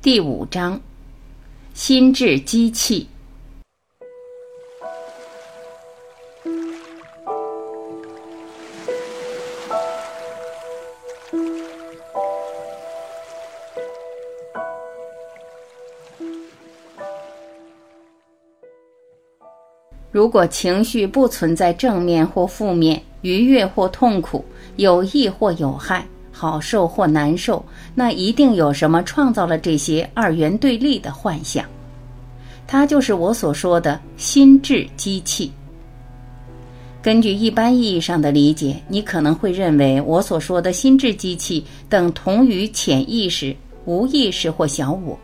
第五章，心智机器。如果情绪不存在正面或负面、愉悦或痛苦、有益或有害。好受或难受，那一定有什么创造了这些二元对立的幻想。它就是我所说的心智机器。根据一般意义上的理解，你可能会认为我所说的心智机器等同于潜意识、无意识或小我。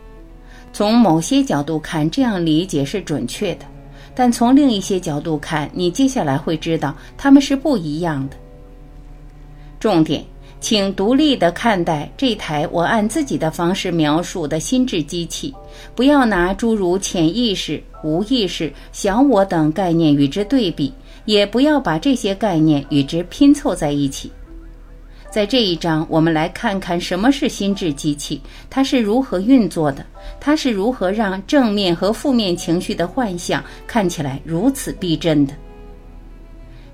从某些角度看，这样理解是准确的；但从另一些角度看，你接下来会知道它们是不一样的。重点。请独立地看待这台我按自己的方式描述的心智机器，不要拿诸如潜意识、无意识、小我等概念与之对比，也不要把这些概念与之拼凑在一起。在这一章，我们来看看什么是心智机器，它是如何运作的，它是如何让正面和负面情绪的幻象看起来如此逼真的。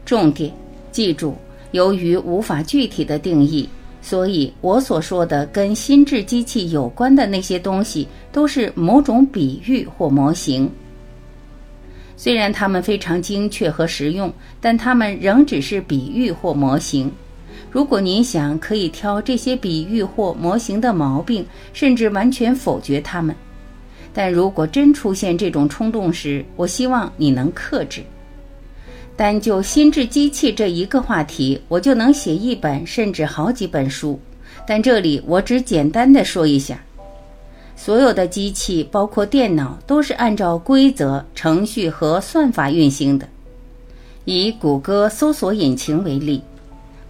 重点，记住。由于无法具体的定义，所以我所说的跟心智机器有关的那些东西，都是某种比喻或模型。虽然它们非常精确和实用，但它们仍只是比喻或模型。如果您想，可以挑这些比喻或模型的毛病，甚至完全否决它们。但如果真出现这种冲动时，我希望你能克制。单就心智机器这一个话题，我就能写一本甚至好几本书。但这里我只简单的说一下：所有的机器，包括电脑，都是按照规则、程序和算法运行的。以谷歌搜索引擎为例，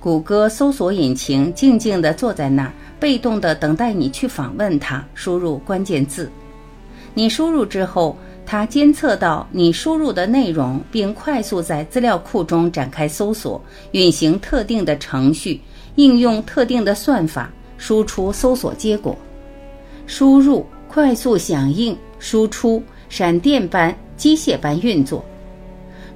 谷歌搜索引擎静静地坐在那儿，被动地等待你去访问它，输入关键字。你输入之后。它监测到你输入的内容，并快速在资料库中展开搜索，运行特定的程序，应用特定的算法，输出搜索结果。输入快速响应，输出闪电般、机械般运作。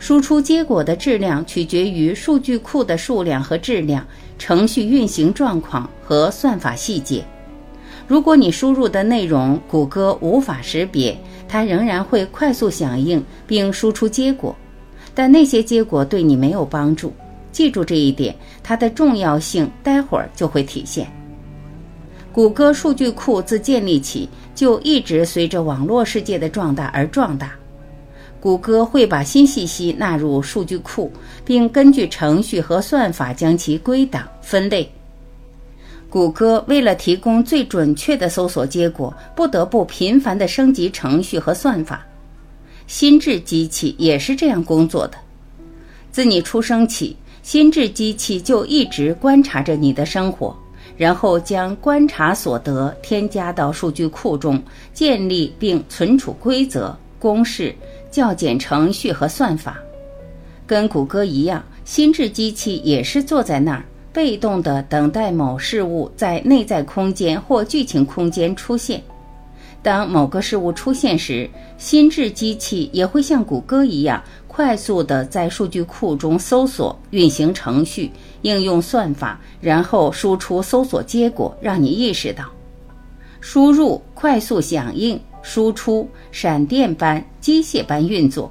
输出结果的质量取决于数据库的数量和质量、程序运行状况和算法细节。如果你输入的内容谷歌无法识别，它仍然会快速响应并输出结果，但那些结果对你没有帮助。记住这一点，它的重要性待会儿就会体现。谷歌数据库自建立起就一直随着网络世界的壮大而壮大。谷歌会把新信息纳入数据库，并根据程序和算法将其归档分类。谷歌为了提供最准确的搜索结果，不得不频繁地升级程序和算法。心智机器也是这样工作的。自你出生起，心智机器就一直观察着你的生活，然后将观察所得添加到数据库中，建立并存储规则、公式、校检程序和算法。跟谷歌一样，心智机器也是坐在那儿。被动地等待某事物在内在空间或剧情空间出现。当某个事物出现时，心智机器也会像谷歌一样，快速地在数据库中搜索、运行程序、应用算法，然后输出搜索结果，让你意识到：输入快速响应，输出闪电般、机械般运作。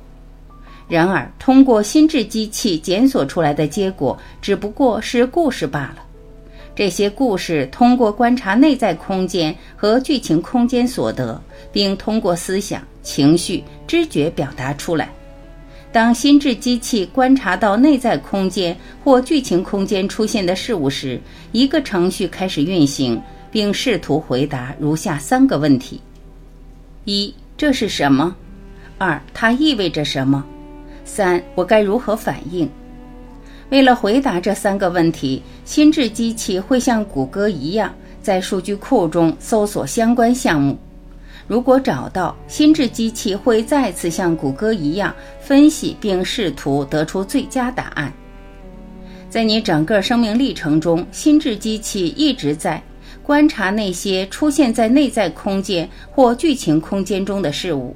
然而，通过心智机器检索出来的结果只不过是故事罢了。这些故事通过观察内在空间和剧情空间所得，并通过思想、情绪、知觉表达出来。当心智机器观察到内在空间或剧情空间出现的事物时，一个程序开始运行，并试图回答如下三个问题：一、这是什么？二、它意味着什么？三，我该如何反应？为了回答这三个问题，心智机器会像谷歌一样，在数据库中搜索相关项目。如果找到，心智机器会再次像谷歌一样分析并试图得出最佳答案。在你整个生命历程中，心智机器一直在观察那些出现在内在空间或剧情空间中的事物。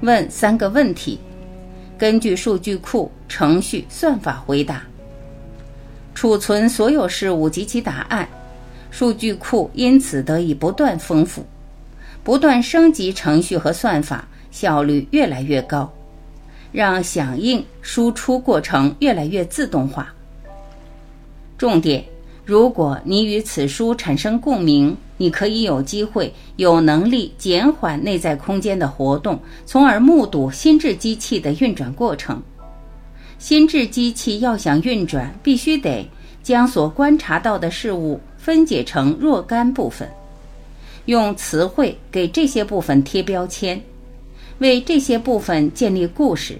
问三个问题，根据数据库、程序、算法回答。储存所有事物及其答案，数据库因此得以不断丰富，不断升级程序和算法，效率越来越高，让响应输出过程越来越自动化。重点：如果你与此书产生共鸣，你可以有机会、有能力减缓内在空间的活动，从而目睹心智机器的运转过程。心智机器要想运转，必须得将所观察到的事物分解成若干部分，用词汇给这些部分贴标签，为这些部分建立故事，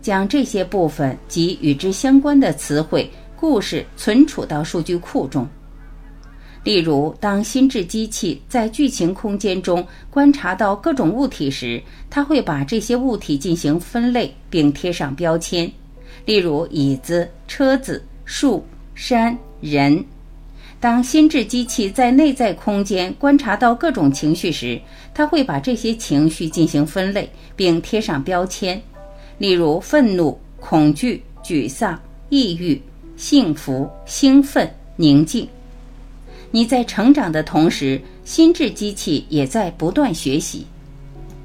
将这些部分及与之相关的词汇。故事存储到数据库中。例如，当心智机器在剧情空间中观察到各种物体时，它会把这些物体进行分类并贴上标签。例如，椅子、车子、树、山、人。当心智机器在内在空间观察到各种情绪时，它会把这些情绪进行分类并贴上标签。例如，愤怒、恐惧、沮丧、抑郁。幸福、兴奋、宁静。你在成长的同时，心智机器也在不断学习。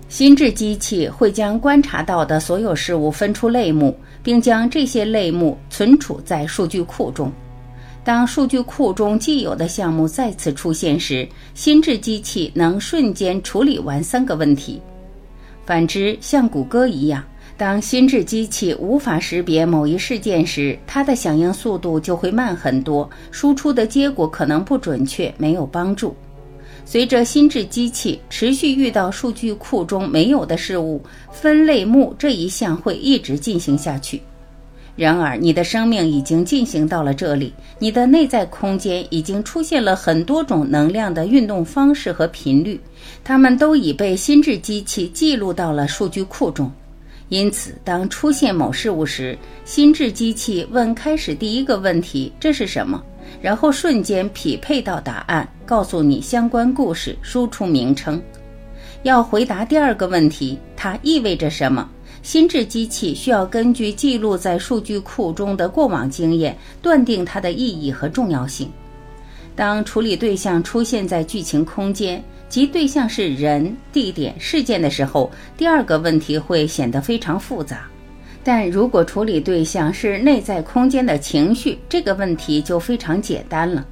心智机器会将观察到的所有事物分出类目，并将这些类目存储在数据库中。当数据库中既有的项目再次出现时，心智机器能瞬间处理完三个问题。反之，像谷歌一样。当心智机器无法识别某一事件时，它的响应速度就会慢很多，输出的结果可能不准确，没有帮助。随着心智机器持续遇到数据库中没有的事物，分类目这一项会一直进行下去。然而，你的生命已经进行到了这里，你的内在空间已经出现了很多种能量的运动方式和频率，它们都已被心智机器记录到了数据库中。因此，当出现某事物时，心智机器问开始第一个问题：“这是什么？”然后瞬间匹配到答案，告诉你相关故事，输出名称。要回答第二个问题：“它意味着什么？”心智机器需要根据记录在数据库中的过往经验，断定它的意义和重要性。当处理对象出现在剧情空间。即对象是人、地点、事件的时候，第二个问题会显得非常复杂；但如果处理对象是内在空间的情绪，这个问题就非常简单了。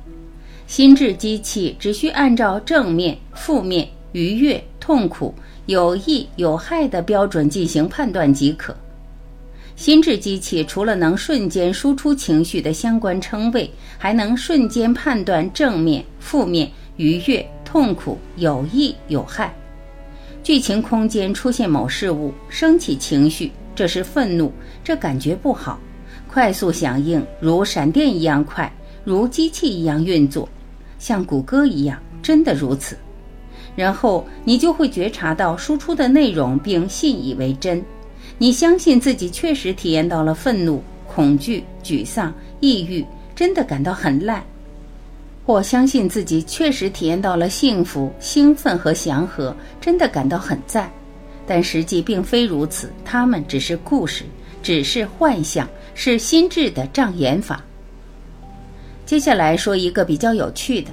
心智机器只需按照正面、负面、愉悦、痛苦、有益、有害的标准进行判断即可。心智机器除了能瞬间输出情绪的相关称谓，还能瞬间判断正面、负面、愉悦。痛苦、有益、有害。剧情空间出现某事物，升起情绪，这是愤怒，这感觉不好。快速响应，如闪电一样快，如机器一样运作，像谷歌一样，真的如此。然后你就会觉察到输出的内容，并信以为真。你相信自己确实体验到了愤怒、恐惧、沮丧、抑郁，真的感到很烂。或相信自己确实体验到了幸福、兴奋和祥和，真的感到很赞，但实际并非如此。他们只是故事，只是幻象，是心智的障眼法。接下来说一个比较有趣的：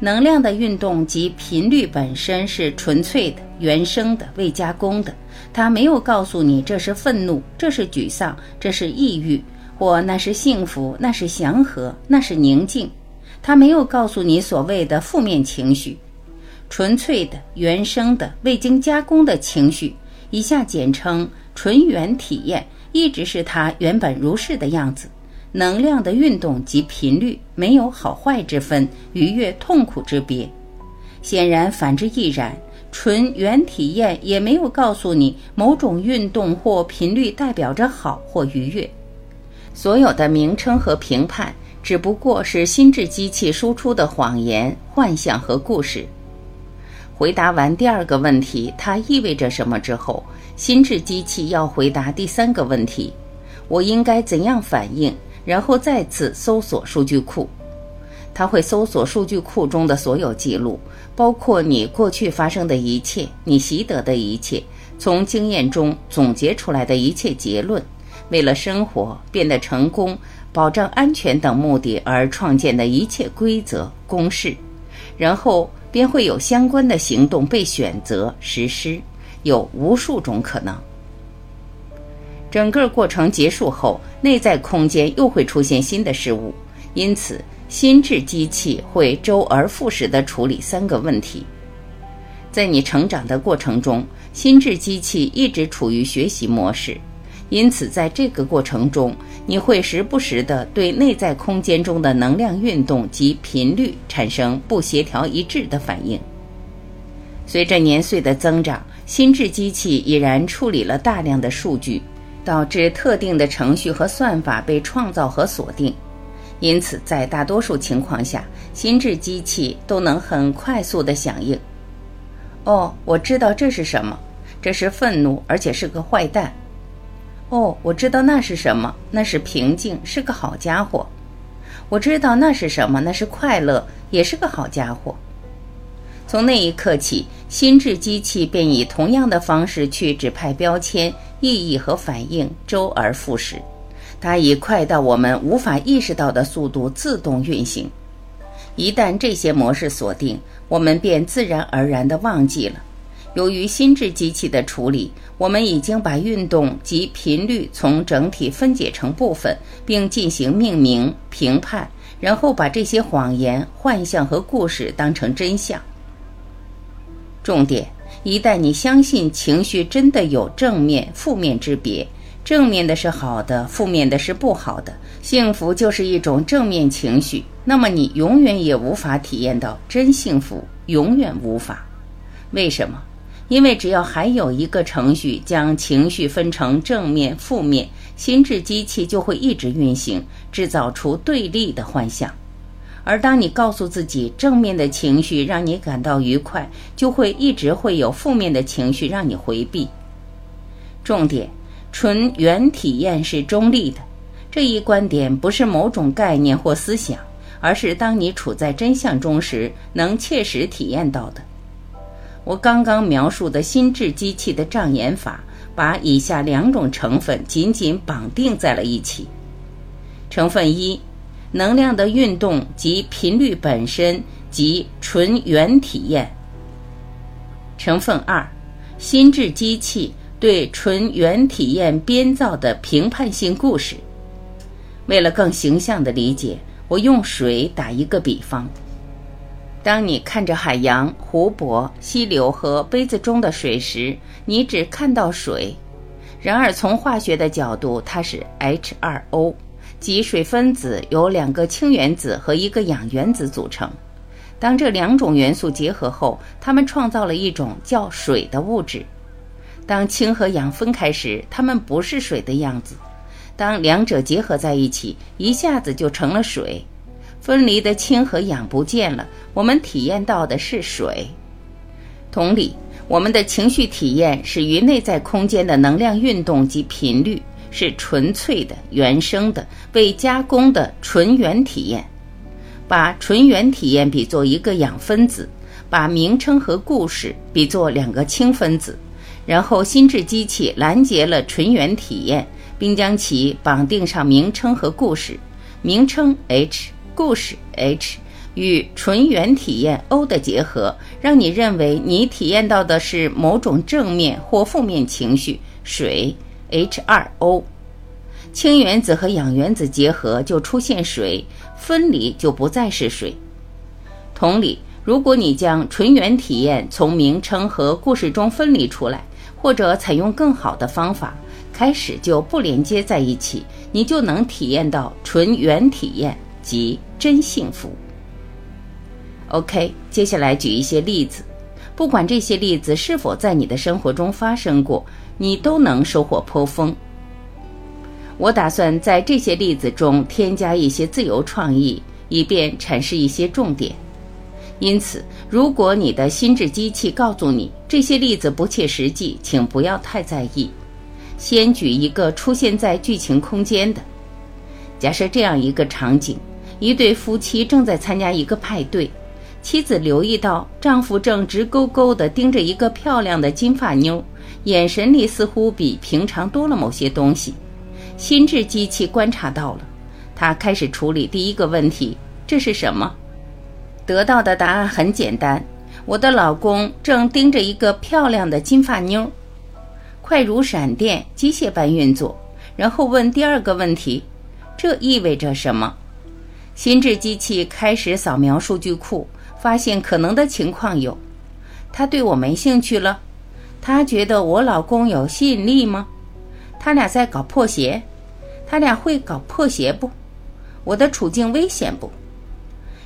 能量的运动及频率本身是纯粹的、原生的、未加工的。它没有告诉你这是愤怒，这是沮丧，这是抑郁，或那是幸福，那是祥和，那是宁静。他没有告诉你所谓的负面情绪，纯粹的、原生的、未经加工的情绪，以下简称纯原体验，一直是它原本如是的样子。能量的运动及频率没有好坏之分，愉悦、痛苦之别。显然，反之亦然。纯原体验也没有告诉你某种运动或频率代表着好或愉悦。所有的名称和评判。只不过是心智机器输出的谎言、幻象和故事。回答完第二个问题，它意味着什么之后，心智机器要回答第三个问题：我应该怎样反应？然后再次搜索数据库。它会搜索数据库中的所有记录，包括你过去发生的一切，你习得的一切，从经验中总结出来的一切结论，为了生活变得成功、保障安全等目的而创建的一切规则公式，然后便会有相关的行动被选择实施，有无数种可能。整个过程结束后，内在空间又会出现新的事物，因此心智机器会周而复始地处理三个问题。在你成长的过程中，心智机器一直处于学习模式，因此在这个过程中，你会时不时地对内在空间中的能量运动及频率产生不协调一致的反应。随着年岁的增长，心智机器已然处理了大量的数据。导致特定的程序和算法被创造和锁定，因此在大多数情况下，心智机器都能很快速地响应。哦，我知道这是什么，这是愤怒，而且是个坏蛋。哦，我知道那是什么，那是平静，是个好家伙。我知道那是什么，那是快乐，也是个好家伙。从那一刻起，心智机器便以同样的方式去指派标签、意义和反应，周而复始。它以快到我们无法意识到的速度自动运行。一旦这些模式锁定，我们便自然而然地忘记了。由于心智机器的处理，我们已经把运动及频率从整体分解成部分，并进行命名、评判，然后把这些谎言、幻象和故事当成真相。重点：一旦你相信情绪真的有正面、负面之别，正面的是好的，负面的是不好的，幸福就是一种正面情绪，那么你永远也无法体验到真幸福，永远无法。为什么？因为只要还有一个程序将情绪分成正面、负面，心智机器就会一直运行，制造出对立的幻象。而当你告诉自己正面的情绪让你感到愉快，就会一直会有负面的情绪让你回避。重点，纯原体验是中立的。这一观点不是某种概念或思想，而是当你处在真相中时能切实体验到的。我刚刚描述的心智机器的障眼法，把以下两种成分紧紧绑定在了一起。成分一。能量的运动及频率本身及纯原体验。成分二：心智机器对纯原体验编造的评判性故事。为了更形象的理解，我用水打一个比方。当你看着海洋、湖泊、溪流和杯子中的水时，你只看到水。然而，从化学的角度，它是 H2O。即水分子由两个氢原子和一个氧原子组成。当这两种元素结合后，它们创造了一种叫水的物质。当氢和氧分开时，它们不是水的样子。当两者结合在一起，一下子就成了水。分离的氢和氧不见了，我们体验到的是水。同理，我们的情绪体验始于内在空间的能量运动及频率。是纯粹的、原生的、未加工的纯原体验。把纯原体验比作一个氧分子，把名称和故事比作两个氢分子，然后心智机器拦截了纯原体验，并将其绑定上名称和故事。名称 H，故事 H，与纯原体验 O 的结合，让你认为你体验到的是某种正面或负面情绪。水。H2O，氢原子和氧原子结合就出现水，分离就不再是水。同理，如果你将纯原体验从名称和故事中分离出来，或者采用更好的方法，开始就不连接在一起，你就能体验到纯原体验即真幸福。OK，接下来举一些例子，不管这些例子是否在你的生活中发生过。你都能收获颇丰。我打算在这些例子中添加一些自由创意，以便阐释一些重点。因此，如果你的心智机器告诉你这些例子不切实际，请不要太在意。先举一个出现在剧情空间的：假设这样一个场景，一对夫妻正在参加一个派对，妻子留意到丈夫正直勾勾地盯着一个漂亮的金发妞，眼神里似乎比平常多了某些东西。心智机器观察到了，他开始处理第一个问题：这是什么？得到的答案很简单，我的老公正盯着一个漂亮的金发妞，快如闪电，机械般运作。然后问第二个问题：这意味着什么？心智机器开始扫描数据库，发现可能的情况有：他对我没兴趣了，他觉得我老公有吸引力吗？他俩在搞破鞋，他俩会搞破鞋不？我的处境危险不？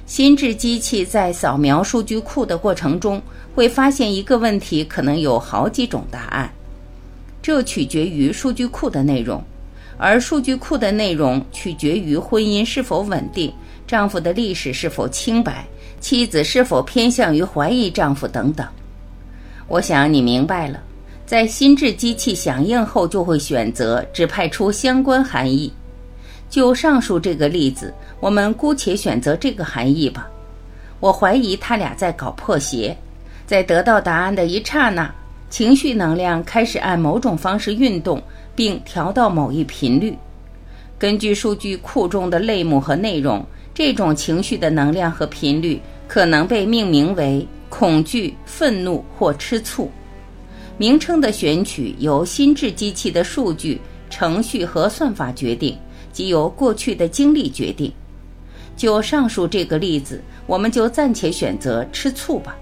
心智机器在扫描数据库的过程中，会发现一个问题可能有好几种答案，这取决于数据库的内容。而数据库的内容取决于婚姻是否稳定，丈夫的历史是否清白，妻子是否偏向于怀疑丈夫等等。我想你明白了，在心智机器响应后，就会选择指派出相关含义。就上述这个例子，我们姑且选择这个含义吧。我怀疑他俩在搞破鞋。在得到答案的一刹那，情绪能量开始按某种方式运动。并调到某一频率。根据数据库中的类目和内容，这种情绪的能量和频率可能被命名为恐惧、愤怒或吃醋。名称的选取由心智机器的数据、程序和算法决定，即由过去的经历决定。就上述这个例子，我们就暂且选择吃醋吧。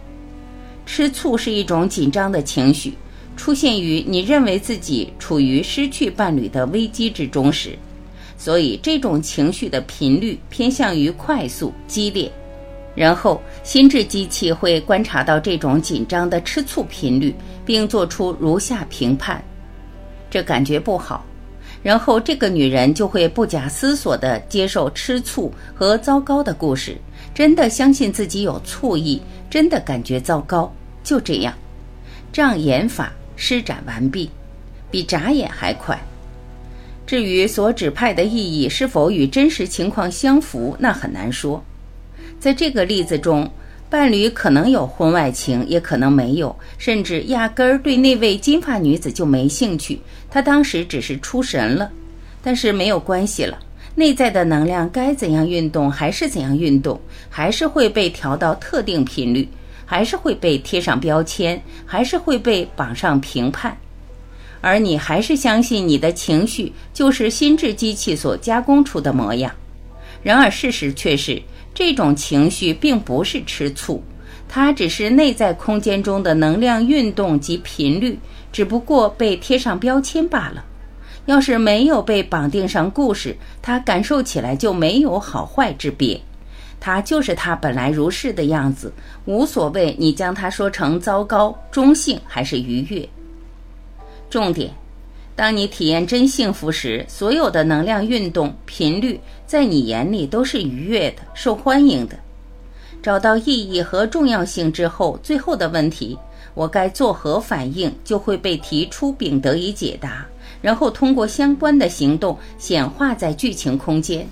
吃醋是一种紧张的情绪。出现于你认为自己处于失去伴侣的危机之中时，所以这种情绪的频率偏向于快速、激烈。然后，心智机器会观察到这种紧张的吃醋频率，并做出如下评判：这感觉不好。然后，这个女人就会不假思索地接受吃醋和糟糕的故事，真的相信自己有醋意，真的感觉糟糕。就这样，障眼法。施展完毕，比眨眼还快。至于所指派的意义是否与真实情况相符，那很难说。在这个例子中，伴侣可能有婚外情，也可能没有，甚至压根儿对那位金发女子就没兴趣。他当时只是出神了，但是没有关系了。内在的能量该怎样运动还是怎样运动，还是会被调到特定频率。还是会被贴上标签，还是会被绑上评判，而你还是相信你的情绪就是心智机器所加工出的模样。然而事实却是，这种情绪并不是吃醋，它只是内在空间中的能量运动及频率，只不过被贴上标签罢了。要是没有被绑定上故事，它感受起来就没有好坏之别。他就是他本来如是的样子，无所谓你将他说成糟糕、中性还是愉悦。重点，当你体验真幸福时，所有的能量运动频率在你眼里都是愉悦的、受欢迎的。找到意义和重要性之后，最后的问题，我该作何反应，就会被提出并得以解答，然后通过相关的行动显化在剧情空间。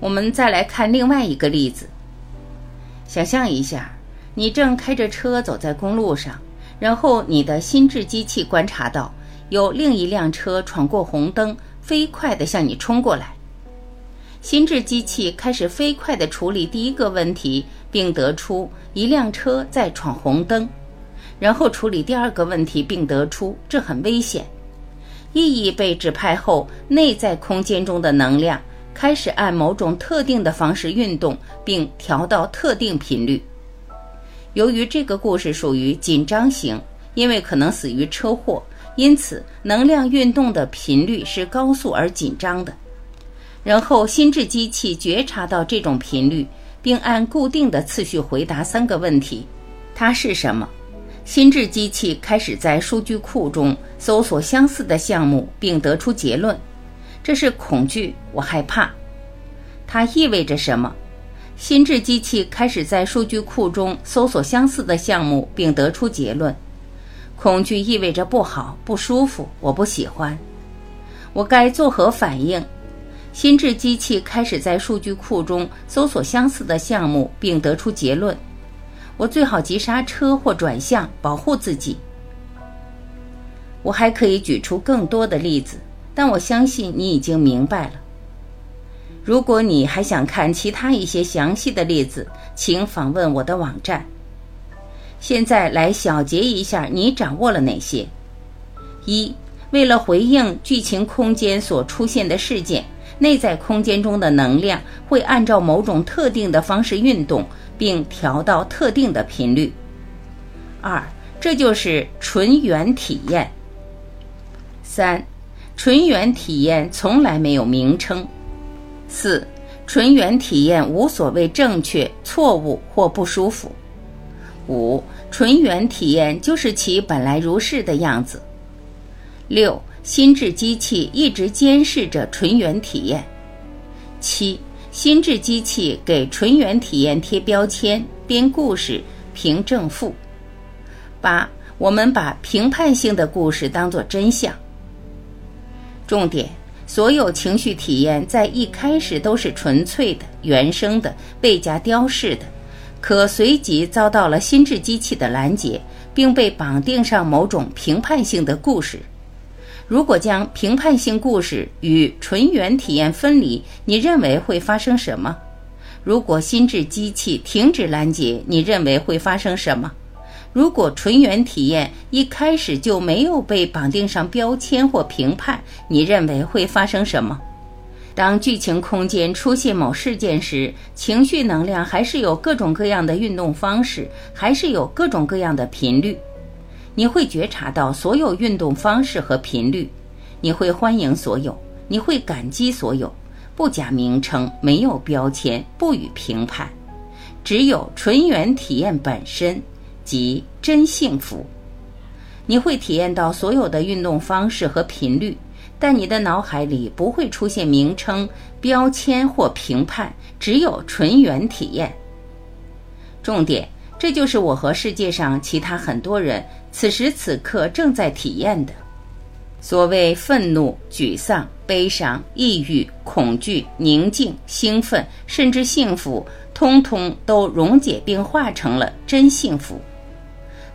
我们再来看另外一个例子。想象一下，你正开着车走在公路上，然后你的心智机器观察到有另一辆车闯过红灯，飞快地向你冲过来。心智机器开始飞快地处理第一个问题，并得出一辆车在闯红灯，然后处理第二个问题，并得出这很危险。意义被指派后，内在空间中的能量。开始按某种特定的方式运动，并调到特定频率。由于这个故事属于紧张型，因为可能死于车祸，因此能量运动的频率是高速而紧张的。然后心智机器觉察到这种频率，并按固定的次序回答三个问题：它是什么？心智机器开始在数据库中搜索相似的项目，并得出结论。这是恐惧，我害怕。它意味着什么？心智机器开始在数据库中搜索相似的项目，并得出结论：恐惧意味着不好、不舒服，我不喜欢。我该作何反应？心智机器开始在数据库中搜索相似的项目，并得出结论：我最好急刹车或转向，保护自己。我还可以举出更多的例子，但我相信你已经明白了。如果你还想看其他一些详细的例子，请访问我的网站。现在来小结一下，你掌握了哪些？一、为了回应剧情空间所出现的事件，内在空间中的能量会按照某种特定的方式运动，并调到特定的频率。二、这就是纯元体验。三、纯元体验从来没有名称。四、纯元体验无所谓正确、错误或不舒服。五、纯元体验就是其本来如是的样子。六、心智机器一直监视着纯元体验。七、心智机器给纯元体验贴标签、编故事、评正负。八、我们把评判性的故事当作真相。重点。所有情绪体验在一开始都是纯粹的、原生的、被加雕饰的，可随即遭到了心智机器的拦截，并被绑定上某种评判性的故事。如果将评判性故事与纯元体验分离，你认为会发生什么？如果心智机器停止拦截，你认为会发生什么？如果纯元体验一开始就没有被绑定上标签或评判，你认为会发生什么？当剧情空间出现某事件时，情绪能量还是有各种各样的运动方式，还是有各种各样的频率。你会觉察到所有运动方式和频率，你会欢迎所有，你会感激所有，不加名称，没有标签，不予评判，只有纯元体验本身。即真幸福，你会体验到所有的运动方式和频率，但你的脑海里不会出现名称、标签或评判，只有纯元体验。重点，这就是我和世界上其他很多人此时此刻正在体验的。所谓愤怒、沮丧、悲伤、抑郁、恐惧、宁静、兴奋，甚至幸福，通通都溶解并化成了真幸福。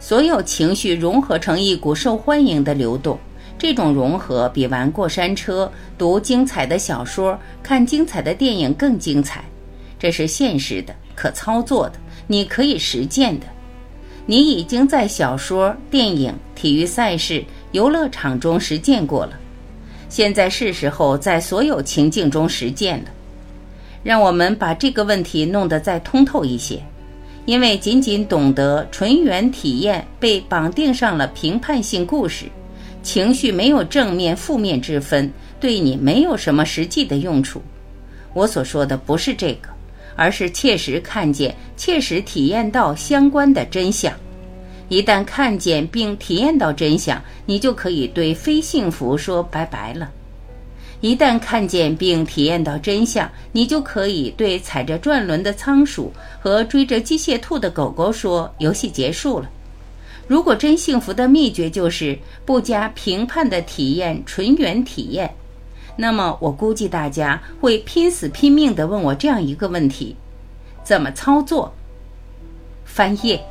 所有情绪融合成一股受欢迎的流动，这种融合比玩过山车、读精彩的小说、看精彩的电影更精彩。这是现实的、可操作的，你可以实践的。你已经在小说、电影、体育赛事、游乐场中实践过了，现在是时候在所有情境中实践了。让我们把这个问题弄得再通透一些。因为仅仅懂得纯元体验被绑定上了评判性故事，情绪没有正面负面之分，对你没有什么实际的用处。我所说的不是这个，而是切实看见、切实体验到相关的真相。一旦看见并体验到真相，你就可以对非幸福说拜拜了。一旦看见并体验到真相，你就可以对踩着转轮的仓鼠和追着机械兔的狗狗说：“游戏结束了。”如果真幸福的秘诀就是不加评判的体验纯元体验，那么我估计大家会拼死拼命地问我这样一个问题：怎么操作？翻页。